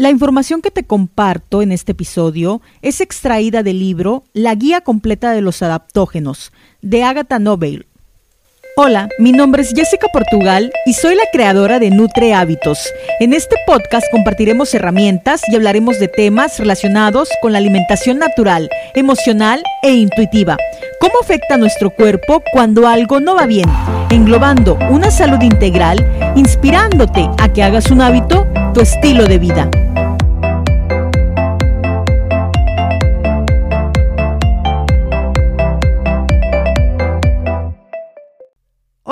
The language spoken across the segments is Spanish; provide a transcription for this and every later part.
La información que te comparto en este episodio es extraída del libro La Guía Completa de los Adaptógenos, de Agatha Nobel. Hola, mi nombre es Jessica Portugal y soy la creadora de Nutre Hábitos. En este podcast compartiremos herramientas y hablaremos de temas relacionados con la alimentación natural, emocional e intuitiva. ¿Cómo afecta nuestro cuerpo cuando algo no va bien? Englobando una salud integral, inspirándote a que hagas un hábito tu estilo de vida.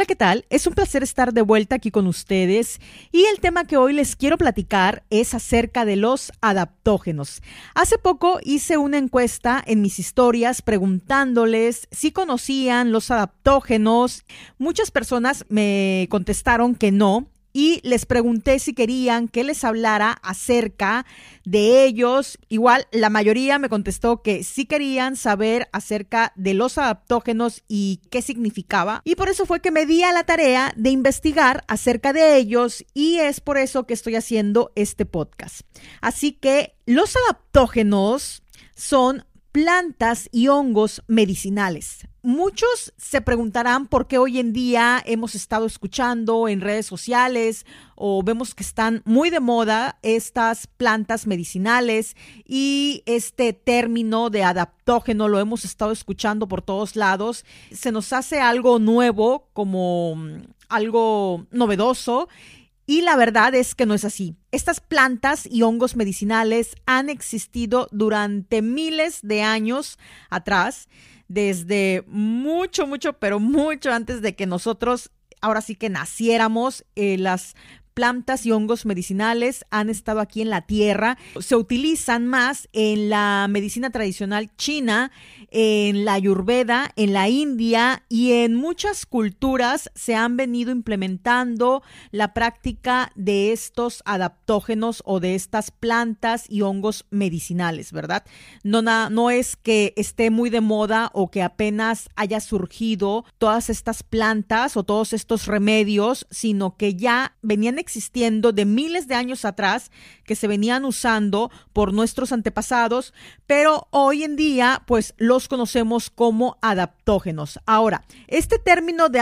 Hola, ¿qué tal? Es un placer estar de vuelta aquí con ustedes y el tema que hoy les quiero platicar es acerca de los adaptógenos. Hace poco hice una encuesta en mis historias preguntándoles si conocían los adaptógenos. Muchas personas me contestaron que no y les pregunté si querían que les hablara acerca de ellos. Igual la mayoría me contestó que sí querían saber acerca de los adaptógenos y qué significaba. Y por eso fue que me di a la tarea de investigar acerca de ellos y es por eso que estoy haciendo este podcast. Así que los adaptógenos son plantas y hongos medicinales. Muchos se preguntarán por qué hoy en día hemos estado escuchando en redes sociales o vemos que están muy de moda estas plantas medicinales y este término de adaptógeno lo hemos estado escuchando por todos lados. Se nos hace algo nuevo, como mm, algo novedoso y la verdad es que no es así. Estas plantas y hongos medicinales han existido durante miles de años atrás desde mucho, mucho, pero mucho antes de que nosotros ahora sí que naciéramos, eh, las plantas y hongos medicinales han estado aquí en la tierra. Se utilizan más en la medicina tradicional china, en la ayurveda, en la India y en muchas culturas se han venido implementando la práctica de estos adaptógenos o de estas plantas y hongos medicinales, ¿verdad? No, no es que esté muy de moda o que apenas haya surgido todas estas plantas o todos estos remedios, sino que ya venían existiendo de miles de años atrás, que se venían usando por nuestros antepasados, pero hoy en día pues los conocemos como adaptógenos. Ahora, este término de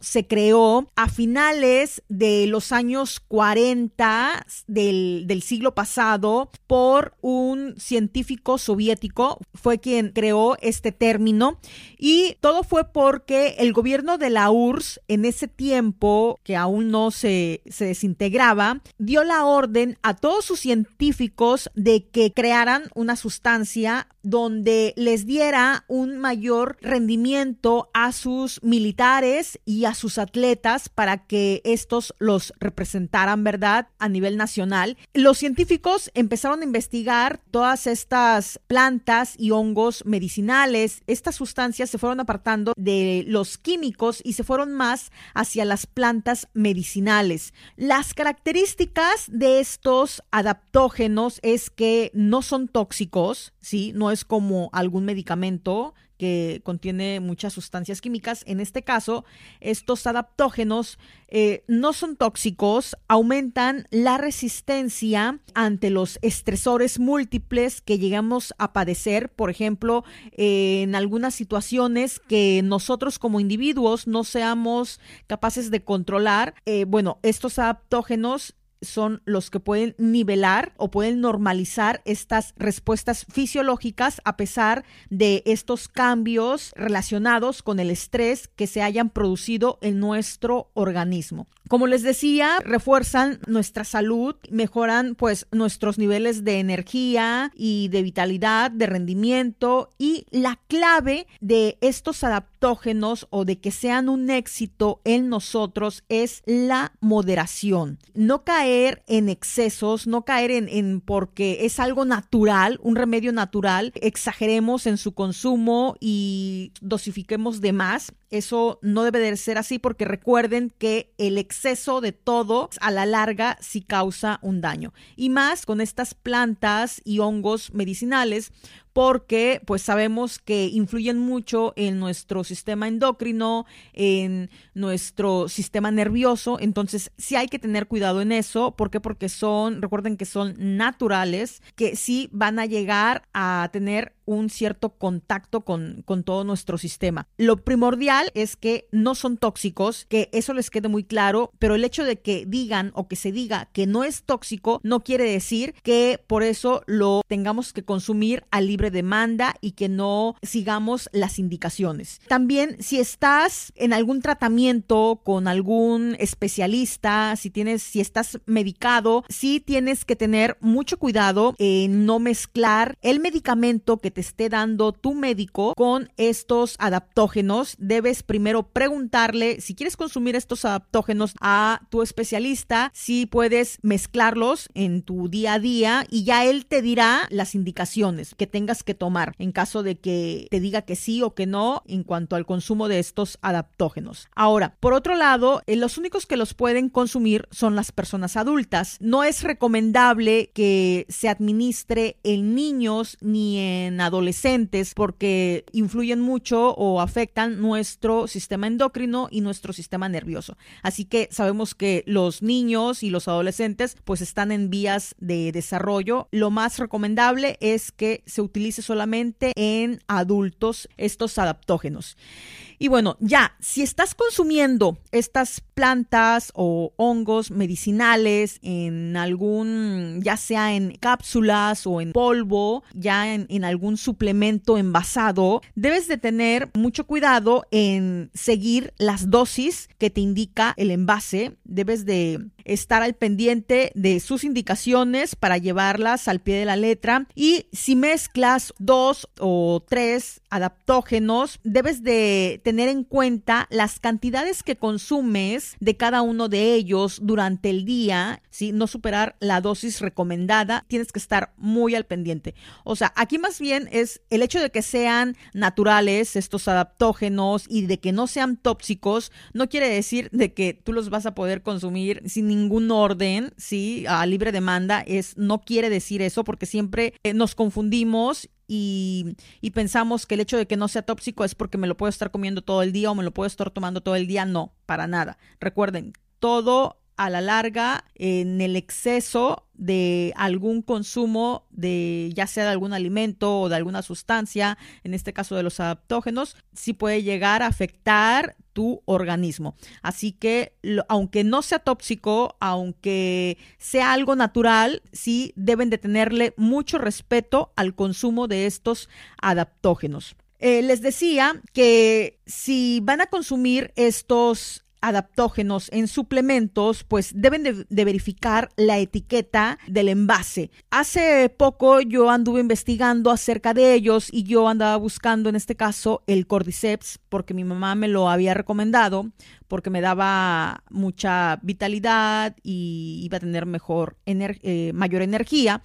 se creó a finales de los años 40 del, del siglo pasado por un científico soviético, fue quien creó este término. Y todo fue porque el gobierno de la URSS en ese tiempo, que aún no se, se desintegraba, dio la orden a todos sus científicos de que crearan una sustancia donde les diera un mayor rendimiento a sus militares y a sus atletas para que estos los representaran, ¿verdad?, a nivel nacional. Los científicos empezaron a investigar todas estas plantas y hongos medicinales. Estas sustancias se fueron apartando de los químicos y se fueron más hacia las plantas medicinales. Las características de estos adaptógenos es que no son tóxicos, ¿sí? No es como algún medicamento que contiene muchas sustancias químicas. En este caso, estos adaptógenos eh, no son tóxicos, aumentan la resistencia ante los estresores múltiples que llegamos a padecer, por ejemplo, en algunas situaciones que nosotros como individuos no seamos capaces de controlar. Eh, bueno, estos adaptógenos son los que pueden nivelar o pueden normalizar estas respuestas fisiológicas a pesar de estos cambios relacionados con el estrés que se hayan producido en nuestro organismo. Como les decía, refuerzan nuestra salud, mejoran pues nuestros niveles de energía y de vitalidad, de rendimiento y la clave de estos adaptógenos o de que sean un éxito en nosotros es la moderación. No caer en excesos, no caer en, porque es algo natural, un remedio natural, exageremos en su consumo y dosifiquemos de más. Eso no debe de ser así porque recuerden que el de todo a la larga sí causa un daño. Y más con estas plantas y hongos medicinales porque pues sabemos que influyen mucho en nuestro sistema endocrino, en nuestro sistema nervioso, entonces sí hay que tener cuidado en eso, ¿por qué? Porque son, recuerden que son naturales, que sí van a llegar a tener un cierto contacto con, con, todo nuestro sistema. Lo primordial es que no son tóxicos, que eso les quede muy claro, pero el hecho de que digan o que se diga que no es tóxico no quiere decir que por eso lo tengamos que consumir a libre demanda y que no sigamos las indicaciones. También si estás en algún tratamiento con algún especialista, si tienes si estás medicado, sí tienes que tener mucho cuidado en no mezclar el medicamento que te esté dando tu médico con estos adaptógenos, debes primero preguntarle si quieres consumir estos adaptógenos a tu especialista, si puedes mezclarlos en tu día a día y ya él te dirá las indicaciones que tengas que tomar en caso de que te diga que sí o que no en cuanto al consumo de estos adaptógenos. Ahora, por otro lado, eh, los únicos que los pueden consumir son las personas adultas. No es recomendable que se administre en niños ni en adolescentes porque influyen mucho o afectan nuestro sistema endocrino y nuestro sistema nervioso. Así que sabemos que los niños y los adolescentes pues están en vías de desarrollo. Lo más recomendable es que se utilice solamente en adultos estos adaptógenos. Y bueno, ya, si estás consumiendo estas plantas o hongos medicinales en algún, ya sea en cápsulas o en polvo, ya en, algún suplemento envasado, debes de tener mucho cuidado en seguir las dosis que te indica el envase. Debes de estar al pendiente de sus indicaciones para llevarlas al pie de la letra. Y si mezclas dos o tres adaptógenos, debes de tener en cuenta las cantidades que consumes de cada uno de ellos durante el día, ¿sí? no superar la dosis recomendada. Tienes que estar muy al pendiente. O sea, aquí más bien es el hecho de que sean naturales estos adaptógenos y de que no sean tóxicos, no quiere decir de que tú los vas a poder consumir sin ningún orden, ¿sí? A libre demanda, es, no quiere decir eso porque siempre eh, nos confundimos y, pensamos que el hecho de que no sea tóxico es porque me lo puedo estar comiendo todo el día o me lo puedo estar tomando todo el día. No, para nada. Recuerden, todo a la larga en el exceso de algún consumo de ya sea de algún alimento o de alguna sustancia, en este caso de los adaptógenos, sí puede llegar a afectar tu organismo. Así que aunque no sea tóxico, aunque sea algo natural, sí deben de tenerle mucho respeto al consumo de estos adaptógenos. Eh, les decía que si van a consumir estos adaptógenos en suplementos, pues deben de, verificar la etiqueta del envase. Hace poco yo anduve investigando acerca de ellos y yo andaba buscando en este caso el Cordyceps porque mi mamá me lo había recomendado porque me daba mucha vitalidad y iba a tener mejor eh, mayor energía.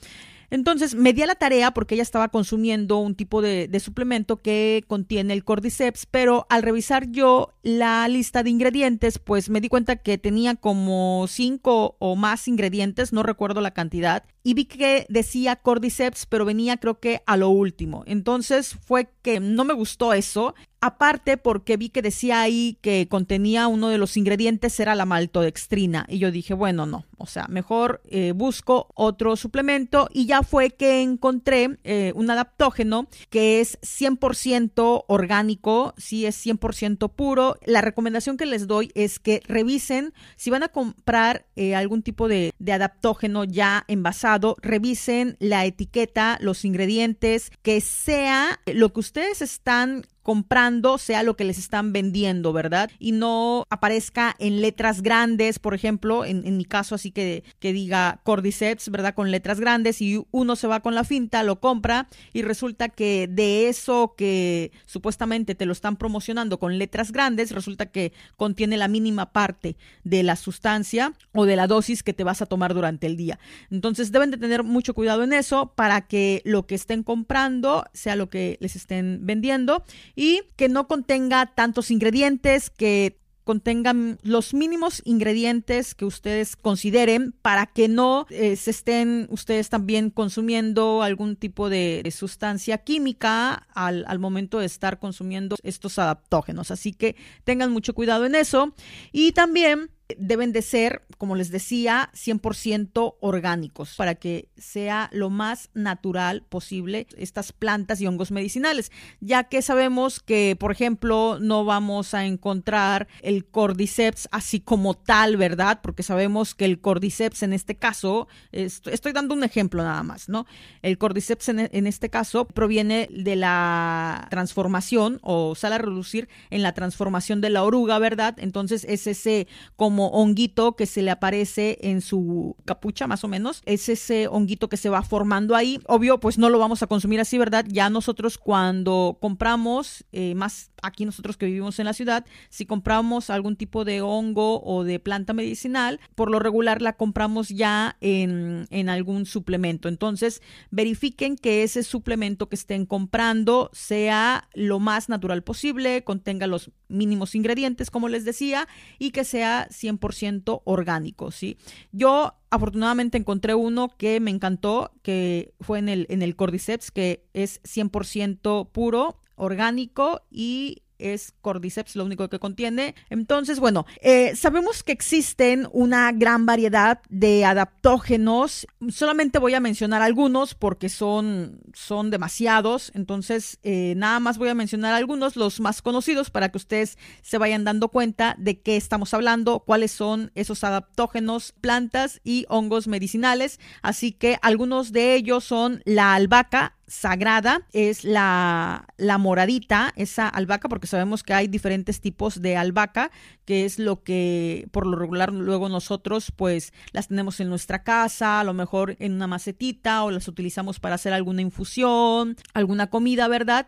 Entonces me di a la tarea porque ella estaba consumiendo un tipo de, suplemento que contiene el cordyceps, pero al revisar yo la lista de ingredientes, pues me di cuenta que tenía como cinco o más ingredientes, no recuerdo la cantidad, y vi que decía cordyceps, pero venía creo que a lo último. Entonces fue que no me gustó eso Aparte porque vi que decía ahí que contenía uno de los ingredientes era la maltodextrina y yo dije, bueno, no, o sea, mejor eh, busco otro suplemento y ya fue que encontré eh, un adaptógeno que es 100% orgánico, sí es 100% puro. La recomendación que les doy es que revisen si van a comprar eh, algún tipo de, de adaptógeno ya envasado, revisen la etiqueta, los ingredientes, que sea lo que ustedes están comprando sea lo que les están vendiendo, ¿verdad? Y no aparezca en letras grandes, por ejemplo, en, mi caso así que, que diga Cordyceps, ¿verdad? Con letras grandes y uno se va con la finta, lo compra y resulta que de eso que supuestamente te lo están promocionando con letras grandes, resulta que contiene la mínima parte de la sustancia o de la dosis que te vas a tomar durante el día. Entonces deben de tener mucho cuidado en eso para que lo que estén comprando sea lo que les estén vendiendo y que no contenga tantos ingredientes, que contengan los mínimos ingredientes que ustedes consideren para que no eh, se estén ustedes también consumiendo algún tipo de, sustancia química al, al momento de estar consumiendo estos adaptógenos. Así que tengan mucho cuidado en eso. Y también deben de ser, como les decía, 100% orgánicos para que sea lo más natural posible estas plantas y hongos medicinales, ya que sabemos que, por ejemplo, no vamos a encontrar el cordyceps así como tal, ¿verdad? Porque sabemos que el cordyceps en este caso, estoy dando un ejemplo nada más, ¿no? El cordyceps en, en este caso proviene de la transformación o sale a reducir en la transformación de la oruga, ¿verdad? Entonces es ese como honguito que se le aparece en su capucha, más o menos. Es ese honguito que se va formando ahí. Obvio, pues no lo vamos a consumir así, ¿verdad? Ya nosotros cuando compramos, eh, más aquí nosotros que vivimos en la ciudad, si compramos algún tipo de hongo o de planta medicinal, por lo regular la compramos ya en, en algún suplemento. Entonces, verifiquen que ese suplemento que estén comprando sea lo más natural posible, contenga los mínimos ingredientes, como les decía, y que sea 100% orgánico, ¿sí? Yo afortunadamente encontré uno que me encantó, que fue en el, en el Cordyceps, que es 100% puro, orgánico y es cordyceps lo único que contiene. Entonces, bueno, eh, sabemos que existen una gran variedad de adaptógenos. Solamente voy a mencionar algunos porque son, son demasiados. Entonces, eh, nada más voy a mencionar algunos, los más conocidos, para que ustedes se vayan dando cuenta de qué estamos hablando, cuáles son esos adaptógenos, plantas y hongos medicinales. Así que algunos de ellos son la albahaca, sagrada es la, la, moradita, esa albahaca, porque sabemos que hay diferentes tipos de albahaca, que es lo que por lo regular luego nosotros pues las tenemos en nuestra casa, a lo mejor en una macetita o las utilizamos para hacer alguna infusión, alguna comida, ¿verdad?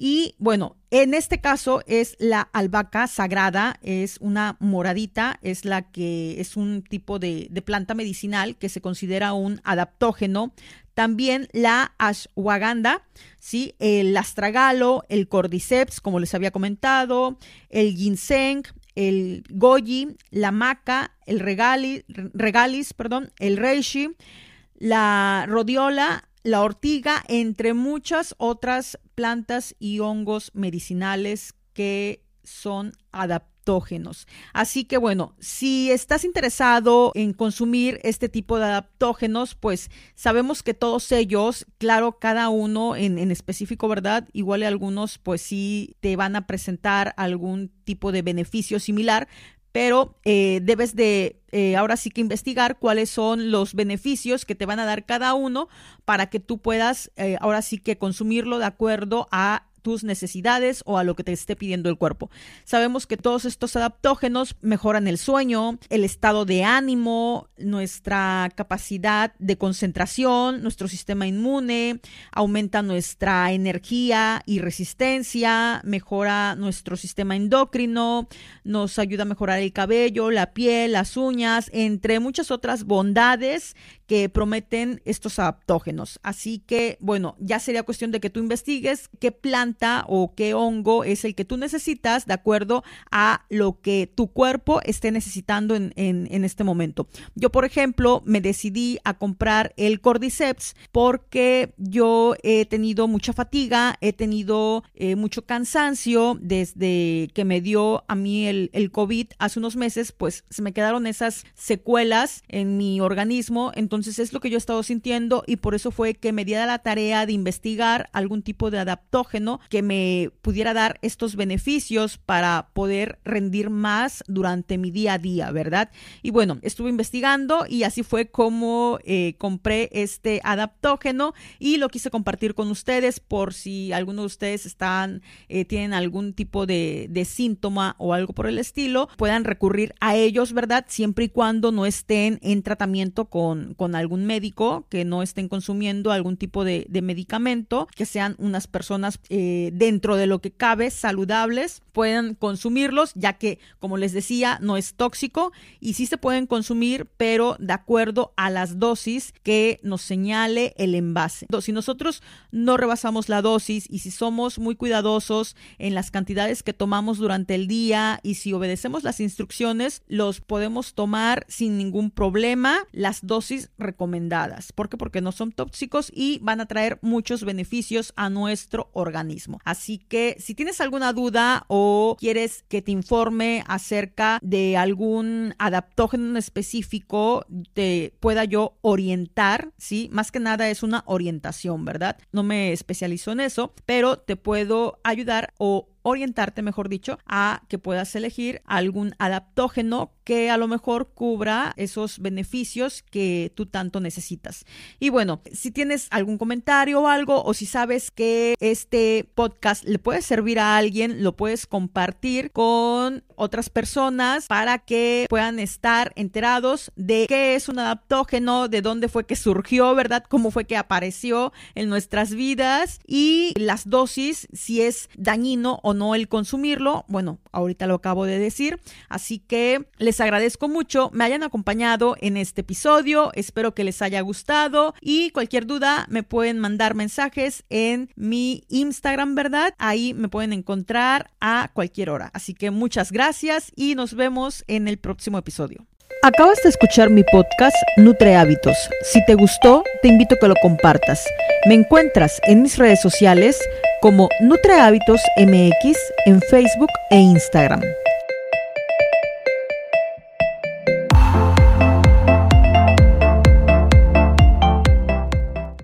Y bueno, en este caso es la albahaca sagrada, es una moradita, es la que es un tipo de, de planta medicinal que se considera un adaptógeno. También la ashwagandha, ¿sí? el astragalo, el cordyceps, como les había comentado, el ginseng, el goji, la maca, el regali, regalis, perdón, el reishi, la rodiola, la ortiga, entre muchas otras plantas y hongos medicinales que son Así que bueno, si estás interesado en consumir este tipo de adaptógenos, pues sabemos que todos ellos, claro, cada uno en, en específico, ¿verdad? Igual algunos pues sí te van a presentar algún tipo de beneficio similar, pero eh, debes de eh, ahora sí que investigar cuáles son los beneficios que te van a dar cada uno para que tú puedas eh, ahora sí que consumirlo de acuerdo a necesidades o a lo que te esté pidiendo el cuerpo. Sabemos que todos estos adaptógenos mejoran el sueño, el estado de ánimo, nuestra capacidad de concentración, nuestro sistema inmune, aumenta nuestra energía y resistencia, mejora nuestro sistema endocrino, nos ayuda a mejorar el cabello, la piel, las uñas, entre muchas otras bondades que prometen estos adaptógenos. Así que, bueno, ya sería cuestión de que tú investigues qué planta o qué hongo es el que tú necesitas de acuerdo a lo que tu cuerpo esté necesitando en, en, este momento. Yo, por ejemplo, me decidí a comprar el Cordyceps porque yo he tenido mucha fatiga, he tenido eh, mucho cansancio desde que me dio a mí el, el COVID hace unos meses, pues se me quedaron esas secuelas en mi organismo. Entonces, es lo que yo he estado sintiendo y por eso fue que me di a la tarea de investigar algún tipo de adaptógeno que me pudiera dar estos beneficios para poder rendir más durante mi día a día, ¿verdad? Y bueno, estuve investigando y así fue como eh, compré este adaptógeno y lo quise compartir con ustedes por si alguno de ustedes están, eh, tienen algún tipo de, síntoma o algo por el estilo, puedan recurrir a ellos, ¿verdad? Siempre y cuando no estén en tratamiento con, con algún médico, que no estén consumiendo algún tipo de, medicamento, que sean unas personas eh, dentro de lo que cabe saludables, pueden consumirlos, ya que, como les decía, no es tóxico y sí se pueden consumir, pero de acuerdo a las dosis que nos señale el envase. Si nosotros no rebasamos la dosis y si somos muy cuidadosos en las cantidades que tomamos durante el día y si obedecemos las instrucciones, los podemos tomar sin ningún problema las dosis recomendadas. ¿Por qué? Porque no son tóxicos y van a traer muchos beneficios a nuestro organismo. Así que si tienes alguna duda o quieres que te informe acerca de algún adaptógeno específico, te pueda yo orientar, ¿sí? Más que nada es una orientación, ¿verdad? No me especializo en eso, pero te puedo ayudar o orientarte, mejor dicho, a que puedas elegir algún adaptógeno que a lo mejor cubra esos beneficios que tú tanto necesitas. Y bueno, si tienes algún comentario o algo, o si sabes que este podcast le puede servir a alguien, lo puedes compartir con otras personas para que puedan estar enterados de qué es un adaptógeno, de dónde fue que surgió, ¿verdad? Cómo fue que apareció en nuestras vidas y las dosis, si es dañino o no el consumirlo. Bueno, ahorita lo acabo de decir. Así que les agradezco mucho me hayan acompañado en este episodio. Espero que les haya gustado y cualquier duda me pueden mandar mensajes en mi Instagram, ¿verdad? Ahí me pueden encontrar a cualquier hora. Así que muchas gracias y nos vemos en el próximo episodio. Acabas de escuchar mi podcast Nutre Hábitos. Si te gustó, te invito a que lo compartas. Me encuentras en mis redes sociales como Nutre Hábitos MX en Facebook e Instagram.